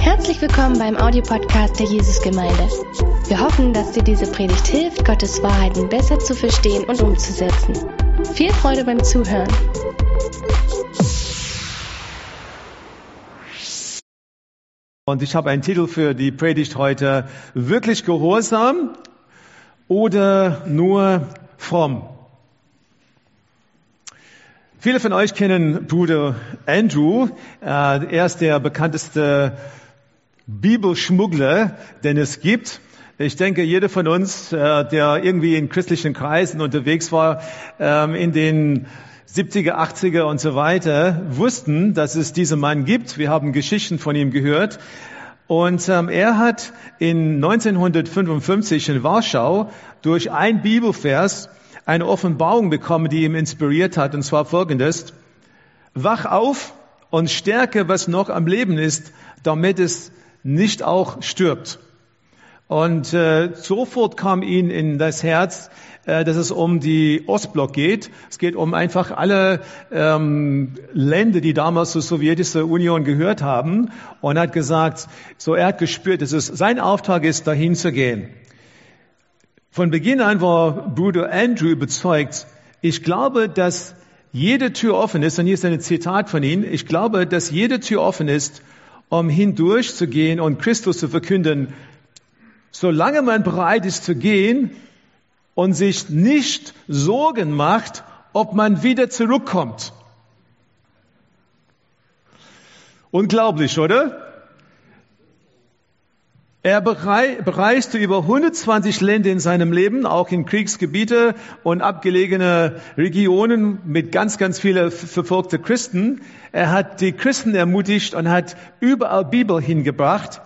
Herzlich willkommen beim Audiopodcast der Jesusgemeinde. Wir hoffen, dass dir diese Predigt hilft, Gottes Wahrheiten besser zu verstehen und umzusetzen. Viel Freude beim Zuhören. Und ich habe einen Titel für die Predigt heute, wirklich gehorsam oder nur fromm. Viele von euch kennen Bruder Andrew. Äh, er ist der bekannteste Bibelschmuggler, den es gibt. Ich denke, jeder von uns, äh, der irgendwie in christlichen Kreisen unterwegs war, ähm, in den 70er, 80er und so weiter, wussten, dass es diesen Mann gibt. Wir haben Geschichten von ihm gehört. Und ähm, er hat in 1955 in Warschau durch ein Bibelvers eine Offenbarung bekommen, die ihm inspiriert hat, und zwar folgendes. Wach auf und stärke, was noch am Leben ist, damit es nicht auch stirbt. Und äh, sofort kam ihm in das Herz, äh, dass es um die Ostblock geht. Es geht um einfach alle ähm, Länder, die damals zur sowjetischen Union gehört haben. Und er hat gesagt, so er hat gespürt, dass es sein Auftrag ist, dahin zu gehen. Von Beginn an war Bruder Andrew überzeugt, ich glaube, dass jede Tür offen ist, und hier ist ein Zitat von ihm, ich glaube, dass jede Tür offen ist, um hindurch zu gehen und Christus zu verkünden, solange man bereit ist zu gehen und sich nicht Sorgen macht, ob man wieder zurückkommt. Unglaublich, oder? Er bereiste über 120 Länder in seinem Leben, auch in Kriegsgebiete und abgelegene Regionen mit ganz, ganz vielen verfolgten Christen. Er hat die Christen ermutigt und hat überall Bibel hingebracht.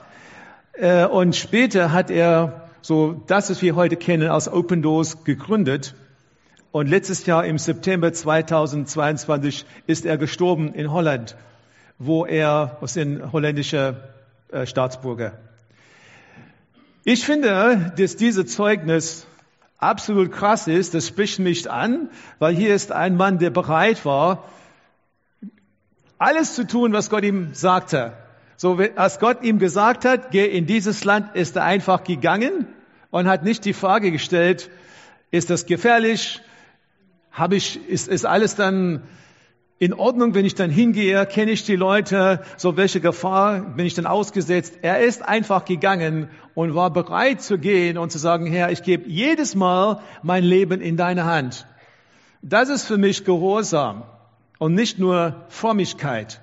Äh, und später hat er so das, was wir heute kennen, als Open Doors gegründet. Und letztes Jahr im September 2022 ist er gestorben in Holland, wo er aus den holländischer äh, Staatsbürger. Ich finde, dass dieses Zeugnis absolut krass ist. Das spricht mich an, weil hier ist ein Mann, der bereit war, alles zu tun, was Gott ihm sagte. So, als Gott ihm gesagt hat, geh in dieses Land, ist er einfach gegangen und hat nicht die Frage gestellt, ist das gefährlich? Habe ich, ist, ist alles dann in Ordnung, wenn ich dann hingehe, kenne ich die Leute, so welche Gefahr bin ich dann ausgesetzt. Er ist einfach gegangen und war bereit zu gehen und zu sagen, Herr, ich gebe jedes Mal mein Leben in deine Hand. Das ist für mich Gehorsam und nicht nur Frömmigkeit.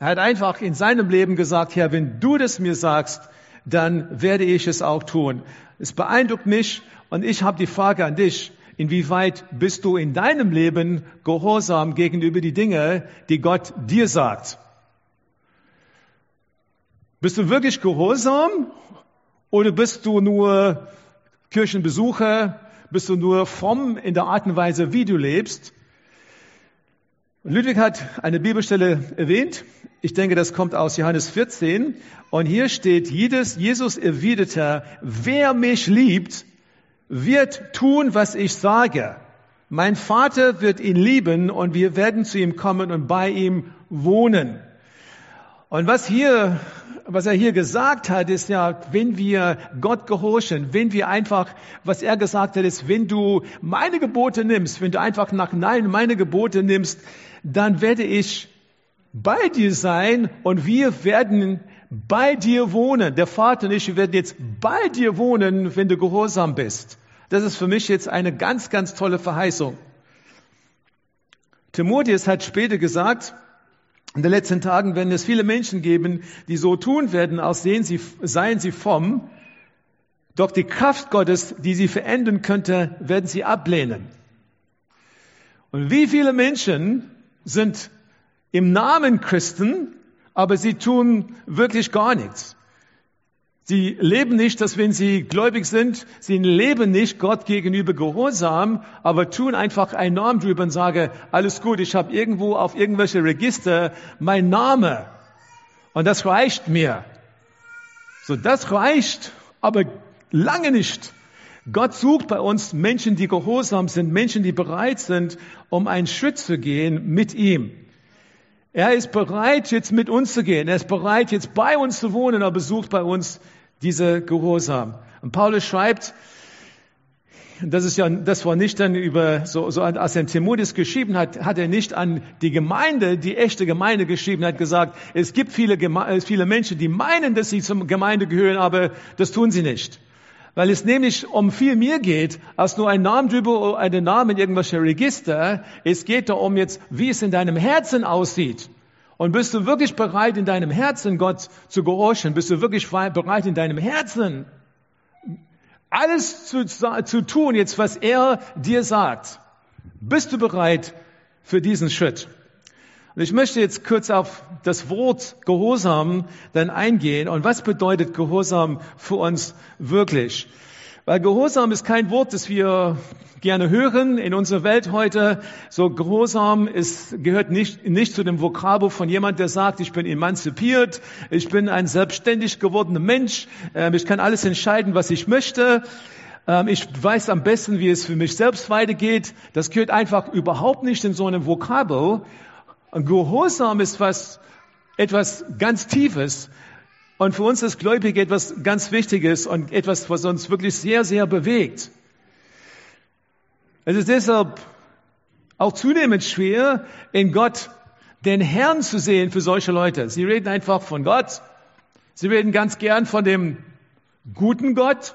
Er hat einfach in seinem Leben gesagt, Herr, wenn du das mir sagst, dann werde ich es auch tun. Es beeindruckt mich und ich habe die Frage an dich, Inwieweit bist du in deinem Leben gehorsam gegenüber die Dinge, die Gott dir sagt? Bist du wirklich gehorsam oder bist du nur Kirchenbesucher? Bist du nur fromm in der Art und Weise, wie du lebst? Ludwig hat eine Bibelstelle erwähnt. Ich denke, das kommt aus Johannes 14. Und hier steht, jedes, Jesus erwiderte, wer mich liebt, wird tun, was ich sage. Mein Vater wird ihn lieben und wir werden zu ihm kommen und bei ihm wohnen. Und was hier, was er hier gesagt hat, ist ja, wenn wir Gott gehorchen, wenn wir einfach, was er gesagt hat, ist, wenn du meine Gebote nimmst, wenn du einfach nach Nein meine Gebote nimmst, dann werde ich bei dir sein und wir werden bei dir wohnen. Der Vater und ich werden jetzt bei dir wohnen, wenn du gehorsam bist. Das ist für mich jetzt eine ganz, ganz tolle Verheißung. Timotheus hat später gesagt, in den letzten Tagen werden es viele Menschen geben, die so tun werden, als sehen sie, seien sie vom, doch die Kraft Gottes, die sie verändern könnte, werden sie ablehnen. Und wie viele Menschen sind im Namen Christen, aber sie tun wirklich gar nichts. Sie leben nicht, dass wenn sie gläubig sind, sie leben nicht Gott gegenüber gehorsam, aber tun einfach einen Namen drüber und sagen, alles gut, ich habe irgendwo auf irgendwelche Register mein Name. Und das reicht mir. So, das reicht, aber lange nicht. Gott sucht bei uns Menschen, die gehorsam sind, Menschen, die bereit sind, um einen Schritt zu gehen mit ihm. Er ist bereit, jetzt mit uns zu gehen. Er ist bereit, jetzt bei uns zu wohnen. Er besucht bei uns diese Gehorsam. Und Paulus schreibt, das ist ja, das war nicht dann über, so, so als er Timotheus geschrieben hat, hat er nicht an die Gemeinde, die echte Gemeinde geschrieben, hat gesagt, es gibt viele, äh, viele Menschen, die meinen, dass sie zur Gemeinde gehören, aber das tun sie nicht. Weil es nämlich um viel mehr geht, als nur ein Name drüber einen Namen in irgendwelche Register. Es geht darum jetzt, wie es in deinem Herzen aussieht. Und bist du wirklich bereit, in deinem Herzen Gott zu gehorchen? Bist du wirklich bereit, in deinem Herzen alles zu, zu tun, jetzt was er dir sagt. Bist du bereit für diesen Schritt? Und ich möchte jetzt kurz auf das Wort Gehorsam dann eingehen. Und was bedeutet Gehorsam für uns wirklich? Weil Gehorsam ist kein Wort, das wir gerne hören in unserer Welt heute. So Gehorsam ist, gehört nicht, nicht zu dem Vokabel von jemand, der sagt, ich bin emanzipiert, ich bin ein selbstständig gewordener Mensch, ähm, ich kann alles entscheiden, was ich möchte. Ähm, ich weiß am besten, wie es für mich selbst weitergeht. Das gehört einfach überhaupt nicht in so einem Vokabel. Gehorsam ist was, etwas ganz Tiefes. Und für uns ist Gläubige etwas ganz Wichtiges und etwas, was uns wirklich sehr, sehr bewegt. Es ist deshalb auch zunehmend schwer, in Gott den Herrn zu sehen für solche Leute. Sie reden einfach von Gott. Sie reden ganz gern von dem guten Gott.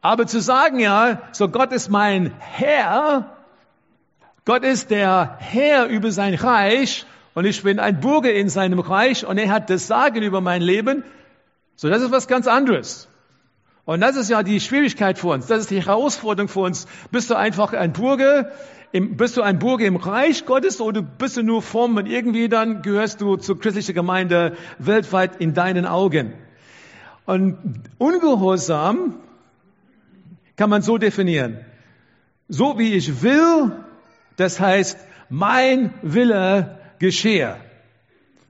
Aber zu sagen, ja, so Gott ist mein Herr, Gott ist der Herr über sein Reich und ich bin ein Bürger in seinem Reich und er hat das Sagen über mein Leben. So, das ist was ganz anderes. Und das ist ja die Schwierigkeit für uns. Das ist die Herausforderung für uns. Bist du einfach ein Bürger, im, bist du ein Bürger im Reich Gottes oder bist du nur Form und irgendwie dann gehörst du zur christlichen Gemeinde weltweit in deinen Augen? Und Ungehorsam kann man so definieren. So wie ich will, das heißt, mein Wille geschehe.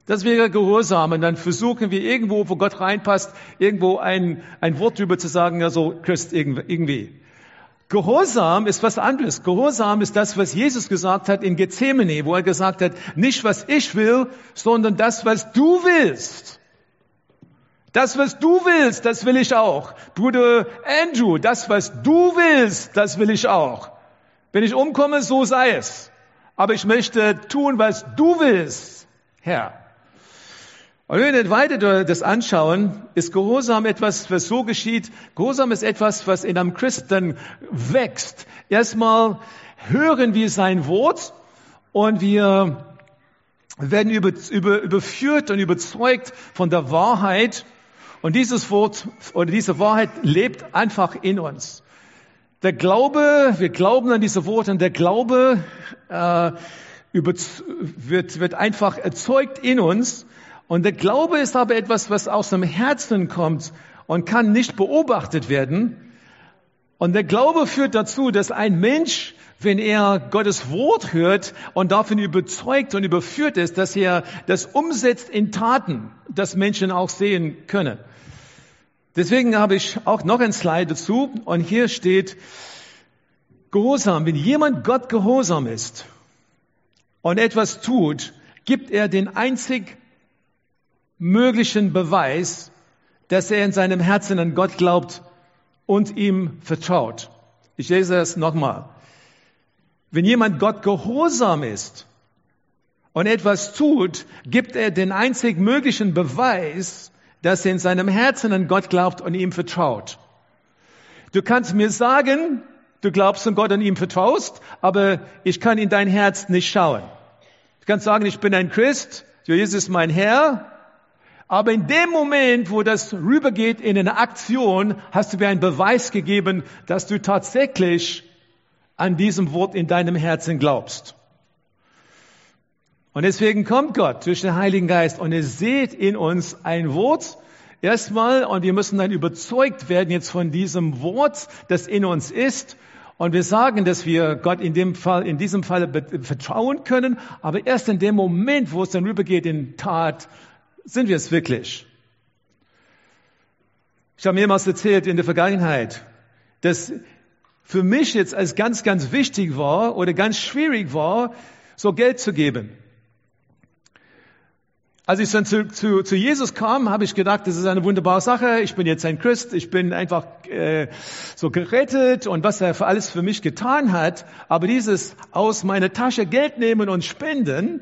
Das wäre Gehorsam. Und dann versuchen wir irgendwo, wo Gott reinpasst, irgendwo ein, ein Wort drüber zu sagen, ja so Christ irgendwie. Gehorsam ist was anderes. Gehorsam ist das, was Jesus gesagt hat in Gethsemane, wo er gesagt hat, nicht was ich will, sondern das, was du willst. Das, was du willst, das will ich auch. Bruder Andrew, das, was du willst, das will ich auch. Wenn ich umkomme, so sei es. Aber ich möchte tun, was du willst, Herr. Und wenn wir weiter das anschauen, ist Gehorsam etwas, was so geschieht. Gehorsam ist etwas, was in einem Christen wächst. Erstmal hören wir sein Wort und wir werden über, über, überführt und überzeugt von der Wahrheit. Und dieses Wort oder diese Wahrheit lebt einfach in uns. Der Glaube, wir glauben an diese Worte und der Glaube äh, wird, wird einfach erzeugt in uns. Und der Glaube ist aber etwas, was aus dem Herzen kommt und kann nicht beobachtet werden. Und der Glaube führt dazu, dass ein Mensch, wenn er Gottes Wort hört und davon überzeugt und überführt ist, dass er das umsetzt in Taten, dass Menschen auch sehen können. Deswegen habe ich auch noch ein Slide dazu und hier steht Gehorsam. Wenn jemand Gott gehorsam ist und etwas tut, gibt er den einzig möglichen Beweis, dass er in seinem Herzen an Gott glaubt und ihm vertraut. Ich lese das nochmal. Wenn jemand Gott gehorsam ist und etwas tut, gibt er den einzig möglichen Beweis, dass er in seinem Herzen an Gott glaubt und ihm vertraut. Du kannst mir sagen, du glaubst an Gott und ihm vertraust, aber ich kann in dein Herz nicht schauen. Du kannst sagen, ich bin ein Christ, Jesus ist mein Herr, aber in dem Moment, wo das rübergeht in eine Aktion, hast du mir einen Beweis gegeben, dass du tatsächlich an diesem Wort in deinem Herzen glaubst. Und deswegen kommt Gott durch den Heiligen Geist und er seht in uns ein Wort, erstmal, und wir müssen dann überzeugt werden jetzt von diesem Wort, das in uns ist. Und wir sagen, dass wir Gott in dem Fall, in diesem Fall vertrauen können, aber erst in dem Moment, wo es dann rübergeht in Tat, sind wir es wirklich? Ich habe mehrmals erzählt in der Vergangenheit, dass für mich jetzt als ganz, ganz wichtig war oder ganz schwierig war, so Geld zu geben. Als ich dann zu, zu, zu Jesus kam, habe ich gedacht, das ist eine wunderbare Sache. Ich bin jetzt ein Christ, ich bin einfach äh, so gerettet und was er für alles für mich getan hat. Aber dieses aus meiner Tasche Geld nehmen und spenden,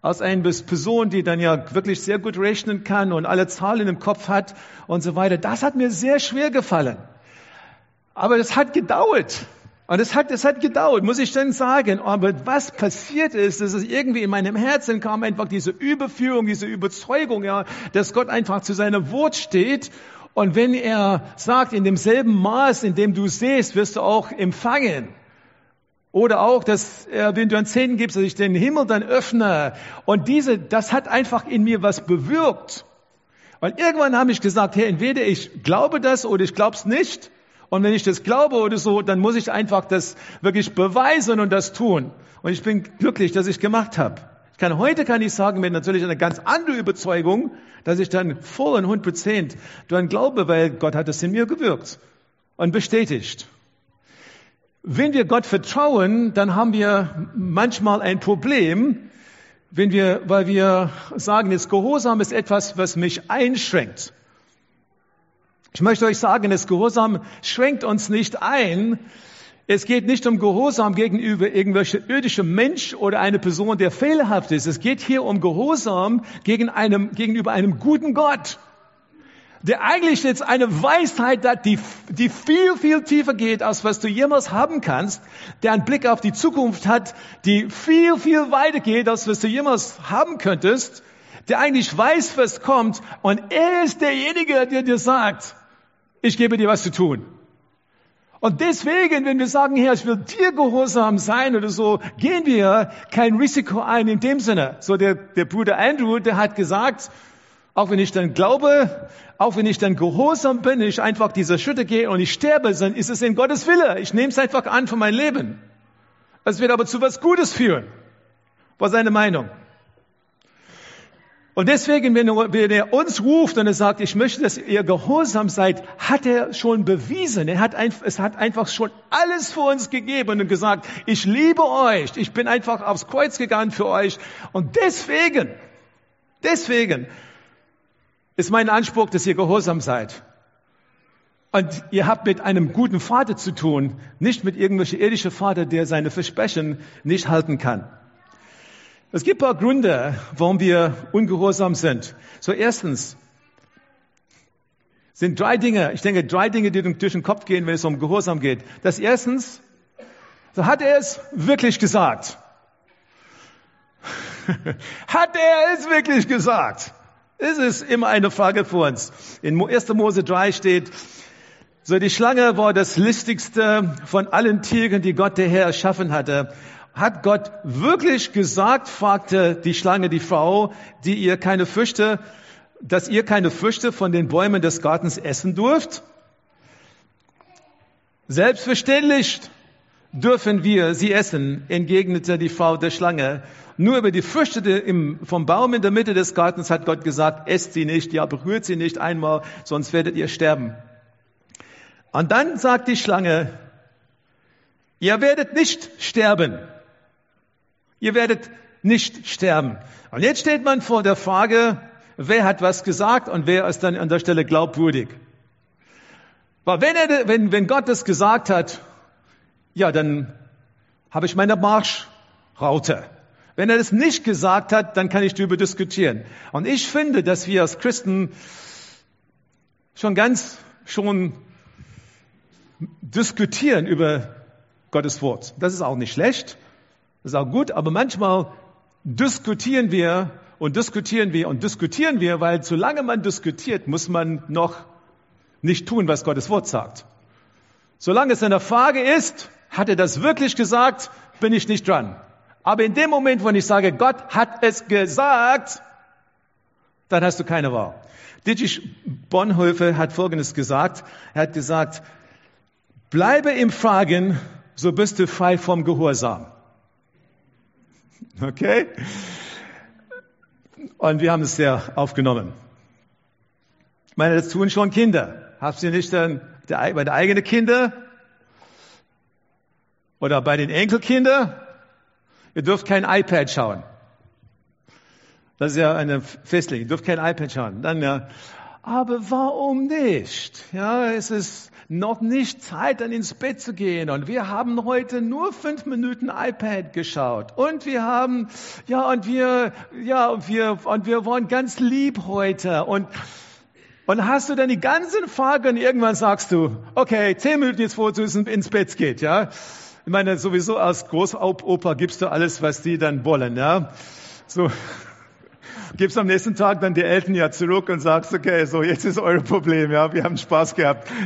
als eine Person, die dann ja wirklich sehr gut rechnen kann und alle Zahlen im Kopf hat und so weiter, das hat mir sehr schwer gefallen. Aber das hat gedauert. Und es hat, es hat gedauert, muss ich dann sagen. Aber was passiert ist, dass es irgendwie in meinem Herzen kam einfach diese Überführung, diese Überzeugung, ja, dass Gott einfach zu seiner Wort steht. Und wenn er sagt, in demselben Maß, in dem du siehst, wirst du auch empfangen. Oder auch, dass, äh, wenn du ein Zehn gibst, dass ich den Himmel dann öffne. Und diese, das hat einfach in mir was bewirkt. Und irgendwann habe ich gesagt, hey, entweder ich glaube das oder ich glaube es nicht. Und wenn ich das glaube oder so, dann muss ich einfach das wirklich beweisen und das tun. Und ich bin glücklich, dass ich gemacht habe. Ich kann, heute kann ich sagen, mit natürlich einer ganz anderen Überzeugung, dass ich dann voll und 100 Prozent daran glaube, weil Gott hat es in mir gewirkt und bestätigt. Wenn wir Gott vertrauen, dann haben wir manchmal ein Problem, wenn wir, weil wir sagen, das Gehorsam ist etwas, was mich einschränkt. Ich möchte euch sagen, das Gehorsam schränkt uns nicht ein. Es geht nicht um Gehorsam gegenüber irgendwelche irdische Mensch oder eine Person, der fehlerhaft ist. Es geht hier um Gehorsam gegen einem, gegenüber einem guten Gott, der eigentlich jetzt eine Weisheit hat, die, die viel, viel tiefer geht, als was du jemals haben kannst, der einen Blick auf die Zukunft hat, die viel, viel weiter geht, als was du jemals haben könntest, der eigentlich weiß, was kommt, und er ist derjenige, der dir sagt, ich gebe dir was zu tun. Und deswegen, wenn wir sagen, Herr, ich will dir gehorsam sein oder so, gehen wir kein Risiko ein in dem Sinne. So der, der Bruder Andrew, der hat gesagt, auch wenn ich dann glaube, auch wenn ich dann gehorsam bin, ich einfach dieser Schritte gehe und ich sterbe, dann ist es in Gottes Wille. Ich nehme es einfach an für mein Leben. Es wird aber zu was Gutes führen. War seine Meinung. Und deswegen, wenn er, uns ruft und er sagt, ich möchte, dass ihr gehorsam seid, hat er schon bewiesen. Er hat einfach, es hat einfach schon alles für uns gegeben und gesagt, ich liebe euch. Ich bin einfach aufs Kreuz gegangen für euch. Und deswegen, deswegen ist mein Anspruch, dass ihr gehorsam seid. Und ihr habt mit einem guten Vater zu tun, nicht mit irgendwelchen irdischen Vater, der seine Versprechen nicht halten kann. Es gibt ein paar Gründe, warum wir ungehorsam sind. So erstens sind drei Dinge, ich denke drei Dinge, die durch den Kopf gehen, wenn es um Gehorsam geht. Das erstens, so hat er es wirklich gesagt. hat er es wirklich gesagt? Es ist immer eine Frage für uns. In 1. Mose 3 steht, so die Schlange war das listigste von allen Tieren, die Gott der Herr erschaffen hatte hat Gott wirklich gesagt, fragte die Schlange die Frau, die ihr keine Früchte, dass ihr keine Früchte von den Bäumen des Gartens essen dürft? Selbstverständlich dürfen wir sie essen, entgegnete die Frau der Schlange. Nur über die Früchte vom Baum in der Mitte des Gartens hat Gott gesagt, esst sie nicht, ja, berührt sie nicht einmal, sonst werdet ihr sterben. Und dann sagt die Schlange, ihr werdet nicht sterben. Ihr werdet nicht sterben. Und jetzt steht man vor der Frage, wer hat was gesagt und wer ist dann an der Stelle glaubwürdig. Weil wenn, er, wenn, wenn Gott das gesagt hat, ja, dann habe ich meine Marschraute. Wenn er das nicht gesagt hat, dann kann ich darüber diskutieren. Und ich finde, dass wir als Christen schon ganz schon diskutieren über Gottes Wort. Das ist auch nicht schlecht. Das ist auch gut, aber manchmal diskutieren wir und diskutieren wir und diskutieren wir, weil solange man diskutiert, muss man noch nicht tun, was Gottes Wort sagt. Solange es eine Frage ist, hat er das wirklich gesagt, bin ich nicht dran. Aber in dem Moment, wo ich sage, Gott hat es gesagt, dann hast du keine Wahl. Dietrich Bonhoeffer hat Folgendes gesagt. Er hat gesagt, bleibe im Fragen, so bist du frei vom Gehorsam. Okay? Und wir haben es sehr aufgenommen. Ich meine, das tun schon Kinder. Habt ihr nicht dann bei den eigenen Kindern oder bei den Enkelkindern? Ihr dürft kein iPad schauen. Das ist ja eine Festlegung. Ihr dürft kein iPad schauen. Dann ja. Aber warum nicht? Ja, es ist noch nicht Zeit, dann ins Bett zu gehen. Und wir haben heute nur fünf Minuten iPad geschaut. Und wir haben, ja, und wir, ja, und wir, und wir waren ganz lieb heute. Und, und hast du dann die ganzen Fragen und irgendwann sagst du, okay, zehn Minuten jetzt, vor du ins Bett geht, ja. Ich meine, sowieso als Großopa gibst du alles, was die dann wollen, ja. So. Gibst am nächsten Tag dann die Eltern ja zurück und sagst, okay, so, jetzt ist euer Problem, ja. Wir haben Spaß gehabt.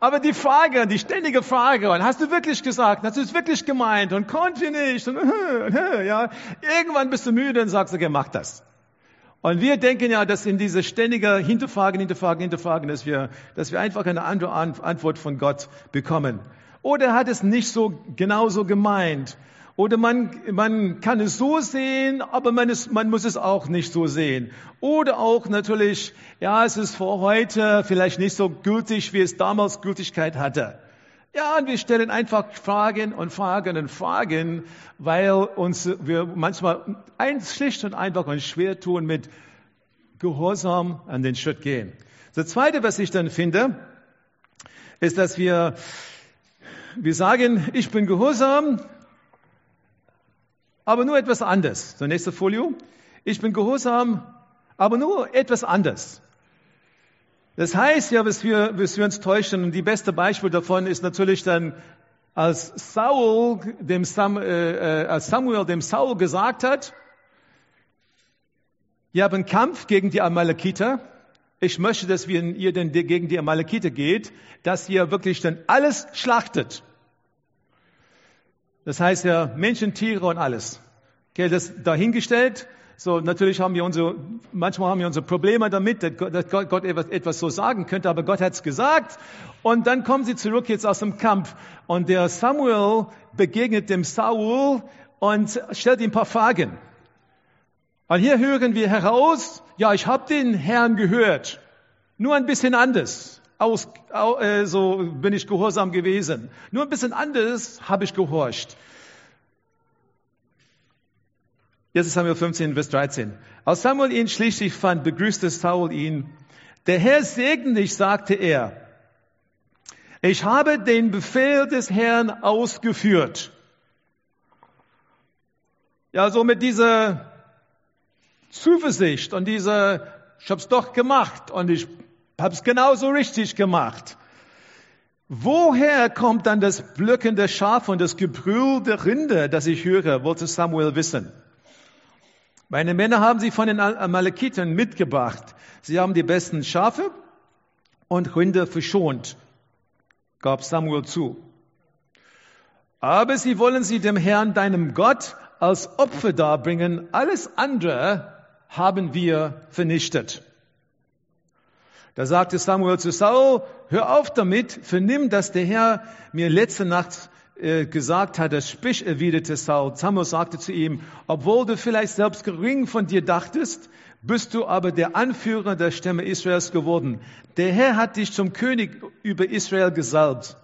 Aber die Frage, die ständige Frage, und hast du wirklich gesagt, hast du es wirklich gemeint und konnte ich nicht, und, ja, irgendwann bist du müde und sagst, okay, mach das. Und wir denken ja, dass in diese ständige Hinterfragen, Hinterfragen, Hinterfragen, dass wir, dass wir einfach eine andere Antwort von Gott bekommen. Oder hat es nicht so genauso gemeint? Oder man, man kann es so sehen, aber man, ist, man muss es auch nicht so sehen. Oder auch natürlich, ja, es ist vor heute vielleicht nicht so gültig, wie es damals Gültigkeit hatte. Ja, und wir stellen einfach Fragen und Fragen und Fragen, weil uns wir manchmal ein, schlicht und einfach und schwer tun mit Gehorsam an den Schritt gehen. Das Zweite, was ich dann finde, ist, dass wir, wir sagen, ich bin gehorsam, aber nur etwas anders. So, nächste Folie. Ich bin gehorsam, aber nur etwas anders. Das heißt ja, was wir, was wir uns täuschen, und die beste Beispiel davon ist natürlich dann, als Saul dem Sam, äh, äh als Samuel dem Saul gesagt hat, ihr habt einen Kampf gegen die Amalekiter. Ich möchte, dass wir, ihr denn gegen die Amalekiter geht, dass ihr wirklich dann alles schlachtet. Das heißt ja Menschen, Tiere und alles. Okay, das dahingestellt. So, natürlich haben wir unsere, manchmal haben wir unsere Probleme damit, dass Gott, Gott etwas, etwas so sagen könnte, aber Gott hat es gesagt. Und dann kommen sie zurück jetzt aus dem Kampf. Und der Samuel begegnet dem Saul und stellt ihm ein paar Fragen. Und hier hören wir heraus, ja, ich habe den Herrn gehört, nur ein bisschen anders aus, äh, so bin ich gehorsam gewesen. Nur ein bisschen anders habe ich gehorcht. Jetzt ist Samuel 15, Vers 13. Als Samuel ihn schließlich fand, begrüßte Saul ihn. Der Herr segne dich, sagte er. Ich habe den Befehl des Herrn ausgeführt. Ja, so mit dieser Zuversicht und dieser, ich hab's doch gemacht und ich habe es genauso richtig gemacht. Woher kommt dann das Blöcken der Schafe und das Gebrüll der Rinde, das ich höre, wollte Samuel wissen. Meine Männer haben sie von den Amalekiten mitgebracht. Sie haben die besten Schafe und Rinde verschont, gab Samuel zu. Aber sie wollen sie dem Herrn, deinem Gott, als Opfer darbringen. Alles andere haben wir vernichtet. Da sagte Samuel zu Saul, hör auf damit, vernimm, dass der Herr mir letzte Nacht äh, gesagt hat, das sprich, erwiderte Saul. Samuel sagte zu ihm, obwohl du vielleicht selbst gering von dir dachtest, bist du aber der Anführer der Stämme Israels geworden. Der Herr hat dich zum König über Israel gesalbt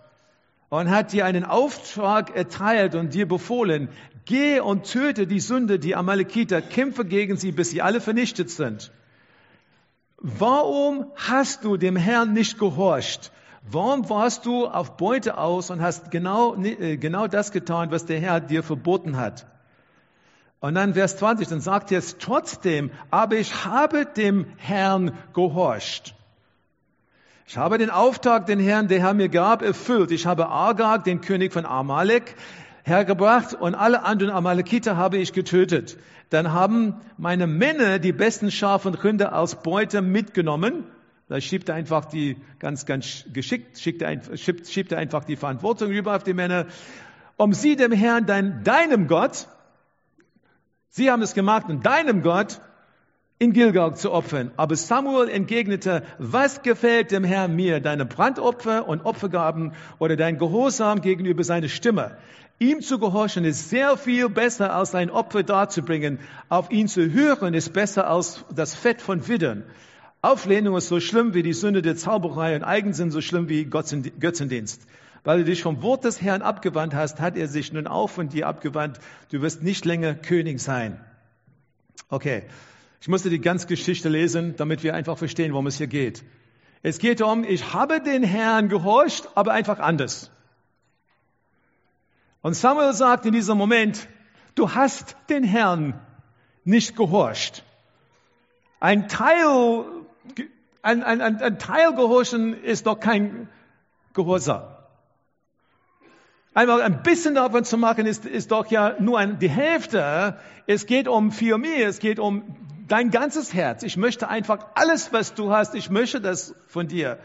und hat dir einen Auftrag erteilt und dir befohlen, geh und töte die Sünde, die Amalekiter, kämpfe gegen sie, bis sie alle vernichtet sind. Warum hast du dem Herrn nicht gehorcht? Warum warst du auf Beute aus und hast genau, äh, genau das getan, was der Herr dir verboten hat? Und dann Vers 20, dann sagt er es trotzdem, aber ich habe dem Herrn gehorcht. Ich habe den Auftrag, den Herrn, der Herr mir gab, erfüllt. Ich habe Agag, den König von Amalek, hergebracht und alle anderen Amalekiter habe ich getötet. Dann haben meine Männer die besten Schafe und Rinder als Beute mitgenommen. Da schiebt er einfach die, ganz, ganz geschickt, schiebt er, schiebt, schiebt er einfach die Verantwortung rüber auf die Männer, um sie dem Herrn, dein, deinem Gott, sie haben es gemacht, und deinem Gott in Gilgal zu opfern. Aber Samuel entgegnete, was gefällt dem Herrn mir, deine Brandopfer und Opfergaben oder dein Gehorsam gegenüber seiner Stimme? Ihm zu gehorchen ist sehr viel besser, als ein Opfer darzubringen. Auf ihn zu hören ist besser als das Fett von Widdern. Auflehnung ist so schlimm wie die Sünde der Zauberei und Eigensinn so schlimm wie Götzendienst. Weil du dich vom Wort des Herrn abgewandt hast, hat er sich nun auch von dir abgewandt. Du wirst nicht länger König sein. Okay, ich musste die ganze Geschichte lesen, damit wir einfach verstehen, worum es hier geht. Es geht um, ich habe den Herrn gehorcht, aber einfach anders. Und Samuel sagt in diesem Moment, du hast den Herrn nicht gehorcht. Ein Teil, ein, ein, ein, ein Teil gehorchen ist doch kein Gehorsam. Einmal ein bisschen davon zu machen, ist, ist doch ja nur ein, die Hälfte. Es geht um für mich, es geht um dein ganzes Herz. Ich möchte einfach alles, was du hast, ich möchte das von dir.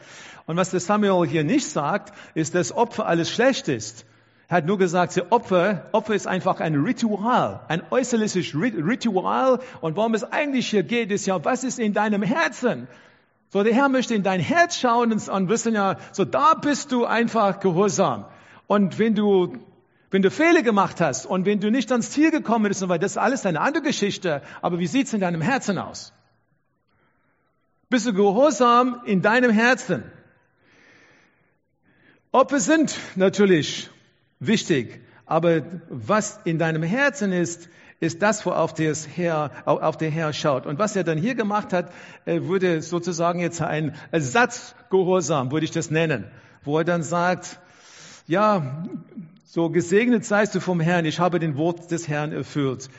Und was der Samuel hier nicht sagt, ist, dass Opfer alles schlecht ist. Er hat nur gesagt, Opfer, Opfer ist einfach ein Ritual, ein äußerliches Ritual. Und worum es eigentlich hier geht, ist ja, was ist in deinem Herzen? So, der Herr möchte in dein Herz schauen und wissen ja, so da bist du einfach gehorsam. Und wenn du, wenn du Fehler gemacht hast und wenn du nicht ans Ziel gekommen bist, weil das ist alles eine andere Geschichte, aber wie sieht's in deinem Herzen aus? Bist du gehorsam in deinem Herzen? Opfer sind natürlich wichtig, aber was in deinem Herzen ist, ist das, worauf der Herr, auf der Herr schaut. Und was er dann hier gemacht hat, würde sozusagen jetzt ein Ersatzgehorsam, würde ich das nennen, wo er dann sagt, ja, so gesegnet seist du vom Herrn, ich habe den Wort des Herrn erfüllt.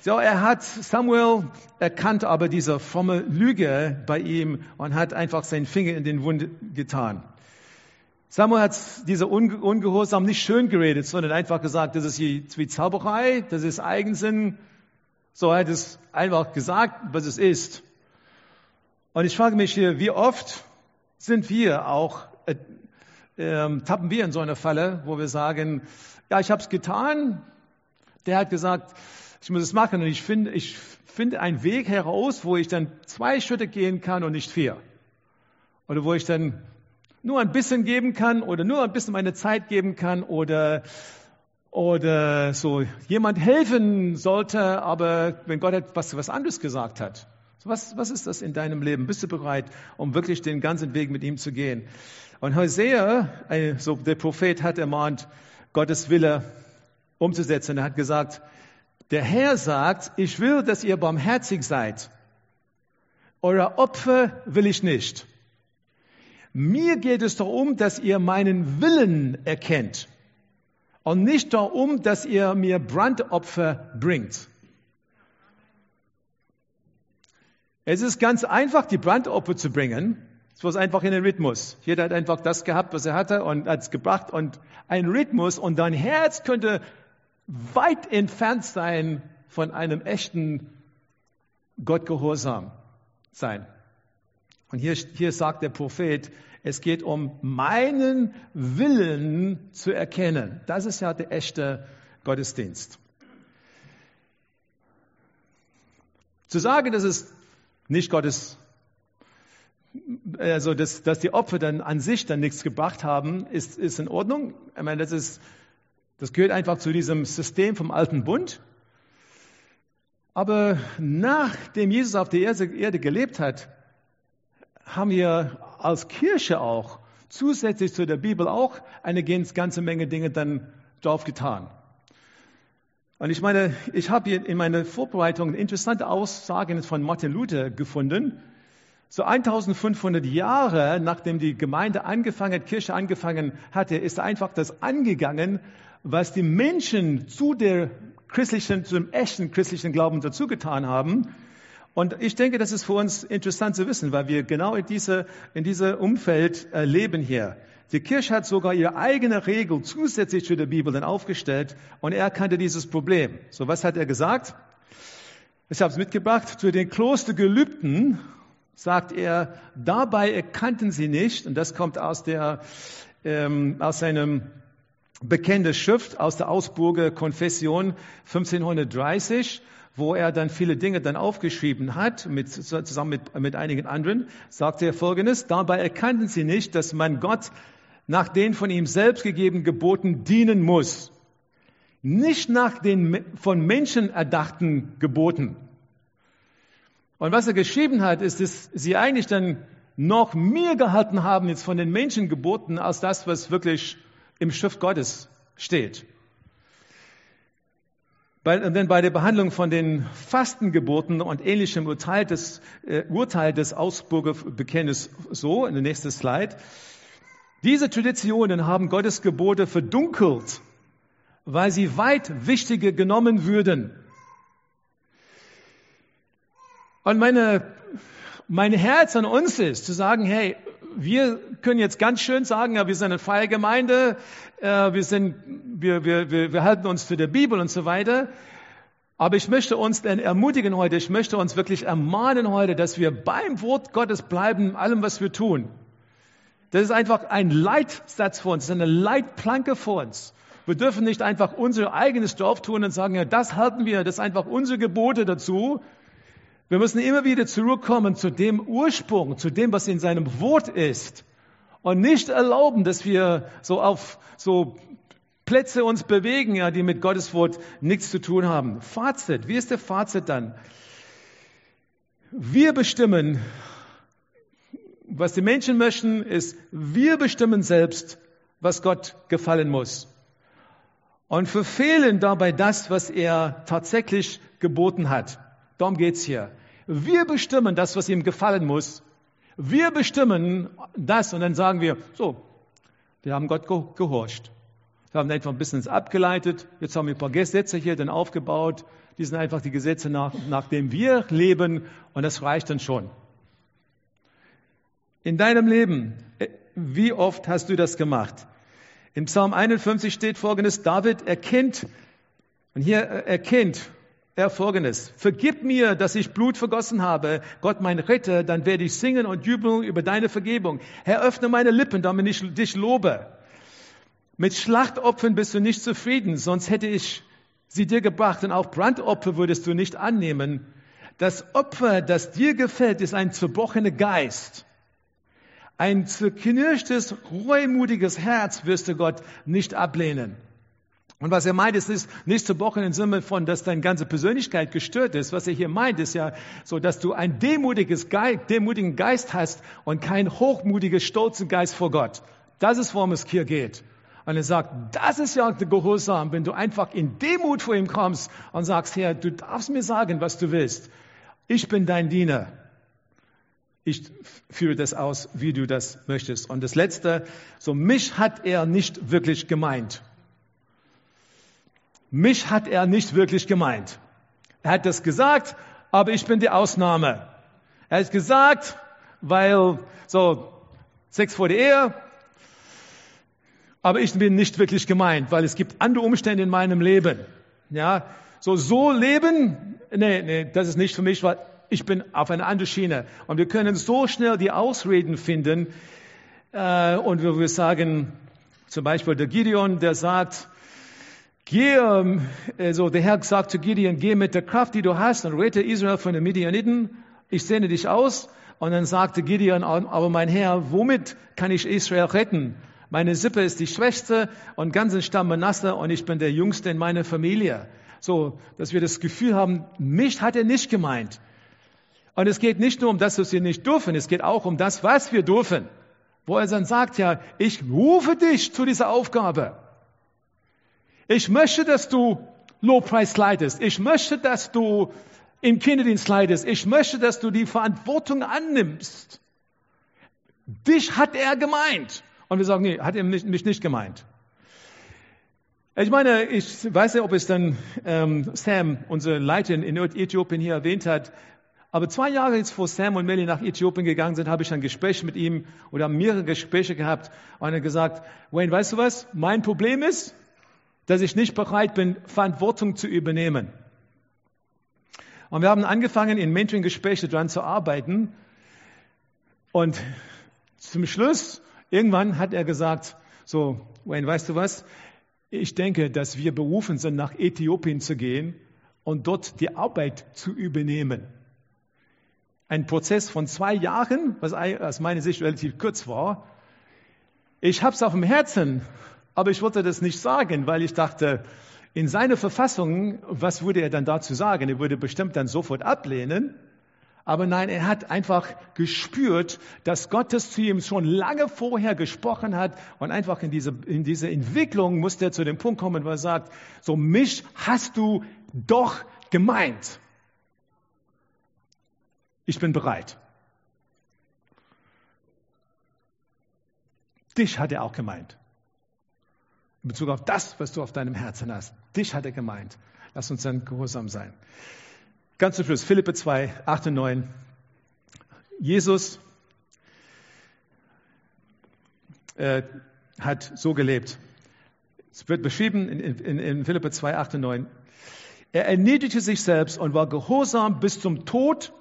So, er hat Samuel erkannt, aber diese fromme Lüge bei ihm und hat einfach seinen Finger in den Wund getan. Samuel hat diese Ungehorsam nicht schön geredet, sondern einfach gesagt, das ist wie Zauberei, das ist Eigensinn. So hat es einfach gesagt, was es ist. Und ich frage mich hier, wie oft sind wir auch äh, ähm, tappen wir in so eine Falle, wo wir sagen, ja, ich habe es getan. Der hat gesagt, ich muss es machen und ich finde, ich finde einen Weg heraus, wo ich dann zwei Schritte gehen kann und nicht vier. Oder wo ich dann nur ein bisschen geben kann oder nur ein bisschen meine Zeit geben kann oder oder so jemand helfen sollte, aber wenn Gott etwas was anderes gesagt hat. Was, was ist das in deinem Leben? Bist du bereit, um wirklich den ganzen Weg mit ihm zu gehen? Und Hosea, so der Prophet hat ermahnt, Gottes Wille umzusetzen. Er hat gesagt, der Herr sagt, ich will, dass ihr barmherzig seid. Eure Opfer will ich nicht. Mir geht es darum, dass ihr meinen Willen erkennt und nicht darum, dass ihr mir Brandopfer bringt. Es ist ganz einfach, die Brandopfer zu bringen. Es war einfach in den Rhythmus. Jeder hat einfach das gehabt, was er hatte und hat es gebracht und ein Rhythmus und dein Herz könnte weit entfernt sein von einem echten Gottgehorsam sein. Und hier, hier sagt der Prophet, es geht um meinen Willen zu erkennen. Das ist ja der echte Gottesdienst. Zu sagen, dass es nicht Gottes also dass, dass die Opfer dann an sich dann nichts gebracht haben, ist, ist in Ordnung. Ich meine, das ist, das gehört einfach zu diesem System vom alten Bund. Aber nachdem Jesus auf der Erde gelebt hat, haben wir als Kirche auch zusätzlich zu der Bibel auch eine ganze Menge Dinge dann drauf getan. Und ich meine, ich habe hier in meiner Vorbereitung interessante Aussagen von Martin Luther gefunden, so 1500 Jahre nachdem die Gemeinde angefangen hat, Kirche angefangen hatte, ist einfach das angegangen, was die Menschen zu der christlichen, zu dem echten christlichen Glauben dazu getan haben. Und ich denke, das ist für uns interessant zu wissen, weil wir genau in diese, in diesem Umfeld äh, leben hier. Die Kirche hat sogar ihre eigene Regel zusätzlich zu der Bibel dann aufgestellt und er erkannte dieses Problem. So, was hat er gesagt? Ich habe es mitgebracht. Zu den Klostergelübden sagt er, dabei erkannten sie nicht, und das kommt aus, der, ähm, aus seinem bekannten Schrift, aus der Augsburger Konfession 1530, wo er dann viele Dinge dann aufgeschrieben hat, mit, zusammen mit, mit einigen anderen, sagt er Folgendes, dabei erkannten sie nicht, dass man Gott nach den von ihm selbst gegebenen Geboten dienen muss, nicht nach den von Menschen erdachten Geboten. Und was er geschrieben hat, ist, dass sie eigentlich dann noch mehr gehalten haben jetzt von den Menschen geboten, als das, was wirklich im Schrift Gottes steht. Bei, denn bei der Behandlung von den Fastengeburten und ähnlichem Urteil des, äh, Urteil des Augsburger Bekenntnisses so, in der nächsten Slide, diese Traditionen haben Gottes Gebote verdunkelt, weil sie weit wichtiger genommen würden. Und meine, mein Herz an uns ist, zu sagen, hey, wir können jetzt ganz schön sagen, ja, wir sind eine freie Gemeinde, äh, wir, sind, wir, wir, wir, wir halten uns zu der Bibel und so weiter. Aber ich möchte uns denn ermutigen heute, ich möchte uns wirklich ermahnen heute, dass wir beim Wort Gottes bleiben, allem, was wir tun. Das ist einfach ein Leitsatz für uns, das ist eine Leitplanke für uns. Wir dürfen nicht einfach unser eigenes Dorf tun und sagen, ja, das halten wir, das ist einfach unsere Gebote dazu. Wir müssen immer wieder zurückkommen zu dem Ursprung, zu dem, was in seinem Wort ist. Und nicht erlauben, dass wir so auf so Plätze uns bewegen, ja, die mit Gottes Wort nichts zu tun haben. Fazit. Wie ist der Fazit dann? Wir bestimmen, was die Menschen möchten, ist, wir bestimmen selbst, was Gott gefallen muss. Und verfehlen dabei das, was er tatsächlich geboten hat. Darum geht's hier. Wir bestimmen das, was ihm gefallen muss. Wir bestimmen das und dann sagen wir, so, wir haben Gott gehorcht. Wir haben einfach ein bisschen abgeleitet. Jetzt haben wir ein paar Gesetze hier dann aufgebaut. Die sind einfach die Gesetze, nach, nach denen wir leben und das reicht dann schon. In deinem Leben, äh, wie oft hast du das gemacht? Im Psalm 51 steht folgendes, David erkennt, und hier äh, erkennt er folgendes, vergib mir, dass ich Blut vergossen habe, Gott mein Retter, dann werde ich singen und jubeln über deine Vergebung. Herr, öffne meine Lippen, damit ich dich lobe. Mit Schlachtopfern bist du nicht zufrieden, sonst hätte ich sie dir gebracht und auch Brandopfer würdest du nicht annehmen. Das Opfer, das dir gefällt, ist ein zerbrochener Geist. Ein zerknirschtes, reumutiges Herz wirst du Gott nicht ablehnen. Und was er meint, ist, ist nicht zerbrochen im Sinne von, dass deine ganze Persönlichkeit gestört ist. Was er hier meint, ist ja so, dass du ein demutiges Geist, demutigen Geist hast und kein hochmutiges, stolzen Geist vor Gott. Das ist, worum es hier geht. Und er sagt, das ist ja Gehorsam, wenn du einfach in Demut vor ihm kommst und sagst, Herr, du darfst mir sagen, was du willst. Ich bin dein Diener. Ich führe das aus, wie du das möchtest. Und das Letzte, so mich hat er nicht wirklich gemeint. Mich hat er nicht wirklich gemeint. Er hat das gesagt, aber ich bin die Ausnahme. Er hat gesagt, weil so Sex vor der Ehe, aber ich bin nicht wirklich gemeint, weil es gibt andere Umstände in meinem Leben. Ja, so so leben, nee, nee, das ist nicht für mich, weil ich bin auf einer anderen Schiene. Und wir können so schnell die Ausreden finden äh, und wir, wir sagen, zum Beispiel der Gideon, der sagt, Geh, also der Herr sagt zu Gideon, geh mit der Kraft, die du hast, und rette Israel von den Midianiten. Ich sende dich aus. Und dann sagte Gideon, aber mein Herr, womit kann ich Israel retten? Meine Sippe ist die schwächste und ganzen Stamm Manasse und ich bin der Jüngste in meiner Familie. So, dass wir das Gefühl haben, mich hat er nicht gemeint. Und es geht nicht nur um das, was wir nicht dürfen, es geht auch um das, was wir dürfen. Wo er dann sagt, ja, ich rufe dich zu dieser Aufgabe. Ich möchte, dass du Lobpreis leitest. Ich möchte, dass du im Kinderdienst leitest. Ich möchte, dass du die Verantwortung annimmst. Dich hat er gemeint. Und wir sagen, nee, hat er mich, mich nicht gemeint. Ich meine, ich weiß nicht, ob es dann ähm, Sam, unsere Leiterin in Äthiopien hier erwähnt hat, aber zwei Jahre jetzt vor Sam und Melly nach Äthiopien gegangen sind, habe ich ein Gespräch mit ihm oder mehrere Gespräche gehabt und er gesagt, Wayne, weißt du was? Mein Problem ist, dass ich nicht bereit bin, Verantwortung zu übernehmen. Und wir haben angefangen, in Mentoring-Gespräche daran zu arbeiten. Und zum Schluss, irgendwann hat er gesagt, so, Wayne, weißt du was? Ich denke, dass wir berufen sind, nach Äthiopien zu gehen und dort die Arbeit zu übernehmen. Ein Prozess von zwei Jahren, was aus meiner Sicht relativ kurz war. Ich habe es auf dem Herzen, aber ich wollte das nicht sagen, weil ich dachte, in seiner Verfassung, was würde er dann dazu sagen? Er würde bestimmt dann sofort ablehnen. Aber nein, er hat einfach gespürt, dass Gott es zu ihm schon lange vorher gesprochen hat und einfach in diese, in diese Entwicklung musste er zu dem Punkt kommen, wo er sagt, so mich hast du doch gemeint. Ich bin bereit. Dich hat er auch gemeint. In Bezug auf das, was du auf deinem Herzen hast. Dich hat er gemeint. Lass uns dann gehorsam sein. Ganz zum Schluss, Philippe 2, 8 und 9. Jesus äh, hat so gelebt. Es wird beschrieben in, in, in Philippe 2, 8 und 9. Er erniedrigte sich selbst und war gehorsam bis zum Tod,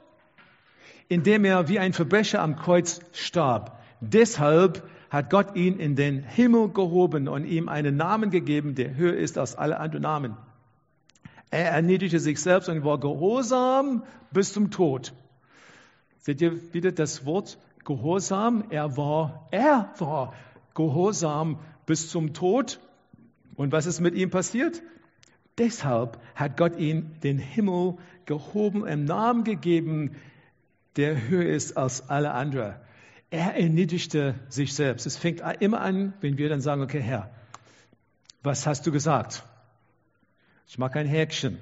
indem er wie ein Verbrecher am Kreuz starb. Deshalb hat Gott ihn in den Himmel gehoben und ihm einen Namen gegeben, der höher ist als alle anderen Namen. Er erniedrigte sich selbst und war gehorsam bis zum Tod. Seht ihr wieder das Wort Gehorsam? Er war, er war gehorsam bis zum Tod. Und was ist mit ihm passiert? Deshalb hat Gott ihn den Himmel gehoben, im Namen gegeben, der höher ist als alle anderen. Er erniedrigte sich selbst. Es fängt immer an, wenn wir dann sagen, okay, Herr, was hast du gesagt? Ich mache ein Häkchen.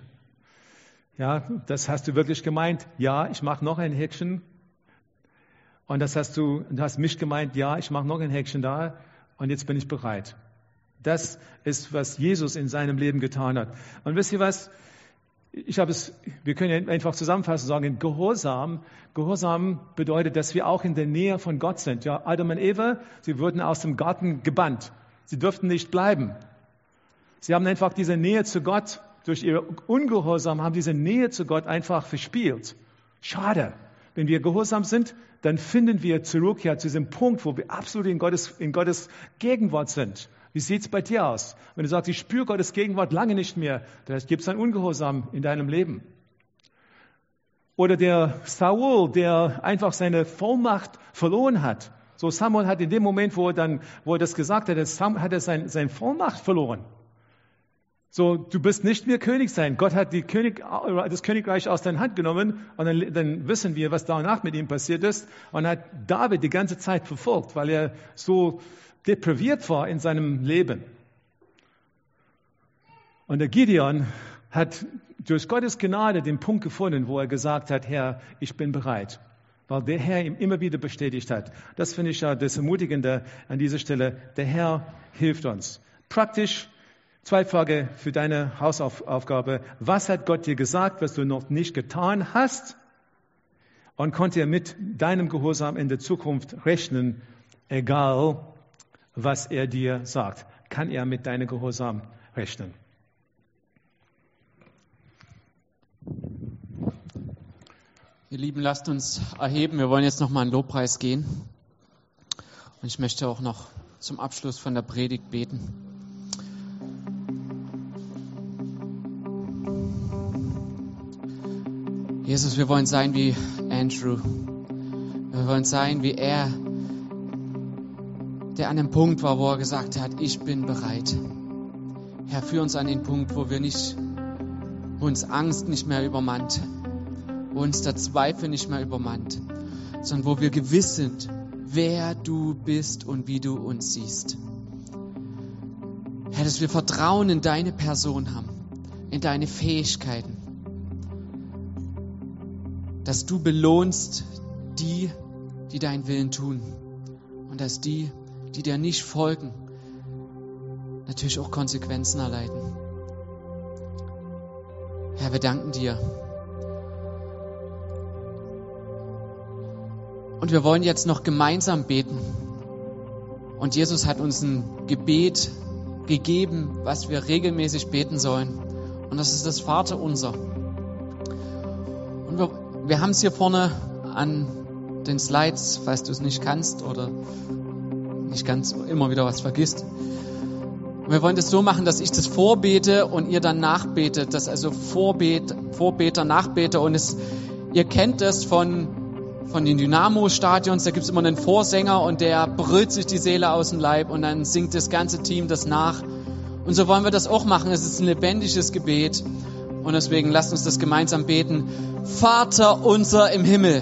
Ja, das hast du wirklich gemeint? Ja, ich mache noch ein Häkchen. Und das hast du, du hast mich gemeint? Ja, ich mache noch ein Häkchen da. Und jetzt bin ich bereit. Das ist, was Jesus in seinem Leben getan hat. Und wisst ihr was? Ich habe es, wir können einfach zusammenfassen sagen, Gehorsam, Gehorsam bedeutet, dass wir auch in der Nähe von Gott sind. Ja, Adam und Eva, sie wurden aus dem Garten gebannt. Sie dürften nicht bleiben. Sie haben einfach diese Nähe zu Gott, durch ihr Ungehorsam haben diese Nähe zu Gott einfach verspielt. Schade. Wenn wir gehorsam sind, dann finden wir zurück ja zu diesem Punkt, wo wir absolut in Gottes, in Gottes Gegenwart sind. Wie sieht es bei dir aus? Wenn du sagst, ich spüre Gottes Gegenwart lange nicht mehr, dann gibt es ein Ungehorsam in deinem Leben. Oder der Saul, der einfach seine Vollmacht verloren hat. So Samuel hat in dem Moment, wo er dann, wo er das gesagt hat, hat er sein, sein Vollmacht verloren. So, du bist nicht mehr König sein. Gott hat König, das Königreich aus deiner Hand genommen und dann, dann, wissen wir, was danach mit ihm passiert ist und hat David die ganze Zeit verfolgt, weil er so depriviert war in seinem Leben. Und der Gideon hat durch Gottes Gnade den Punkt gefunden, wo er gesagt hat, Herr, ich bin bereit. Weil der Herr ihm immer wieder bestätigt hat. Das finde ich ja das Ermutigende an dieser Stelle. Der Herr hilft uns. Praktisch Zwei Fragen für deine Hausaufgabe. Was hat Gott dir gesagt, was du noch nicht getan hast? Und konnte er mit deinem Gehorsam in der Zukunft rechnen, egal was er dir sagt? Kann er mit deinem Gehorsam rechnen? Ihr Lieben, lasst uns erheben. Wir wollen jetzt noch mal einen Lobpreis gehen. Und ich möchte auch noch zum Abschluss von der Predigt beten. Jesus, wir wollen sein wie Andrew. Wir wollen sein wie er, der an dem Punkt war, wo er gesagt hat, ich bin bereit. Herr, führ uns an den Punkt, wo wir nicht, wo uns Angst nicht mehr übermannt, wo uns der Zweifel nicht mehr übermannt, sondern wo wir gewiss sind, wer du bist und wie du uns siehst. Herr, dass wir Vertrauen in deine Person haben, in deine Fähigkeiten dass du belohnst die, die deinen Willen tun. Und dass die, die dir nicht folgen, natürlich auch Konsequenzen erleiden. Herr, wir danken dir. Und wir wollen jetzt noch gemeinsam beten. Und Jesus hat uns ein Gebet gegeben, was wir regelmäßig beten sollen. Und das ist das Vaterunser. Und wir wir haben es hier vorne an den Slides, falls du es nicht kannst oder nicht ganz immer wieder was vergisst. Wir wollen das so machen, dass ich das vorbete und ihr dann nachbetet, dass also Vorbet, Vorbeter, Nachbeter und es, ihr kennt das von, von den Dynamo-Stadions, da gibt es immer einen Vorsänger und der brüllt sich die Seele aus dem Leib und dann singt das ganze Team das nach. Und so wollen wir das auch machen. Es ist ein lebendiges Gebet Und deswegen lasst uns das gemeinsam beten. Vater unser im Himmel,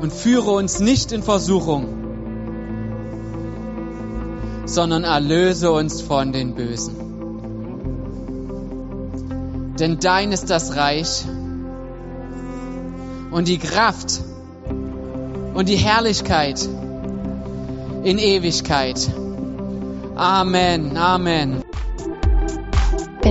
Und führe uns nicht in Versuchung, sondern erlöse uns von den Bösen. Denn dein ist das Reich und die Kraft und die Herrlichkeit in Ewigkeit. Amen, Amen.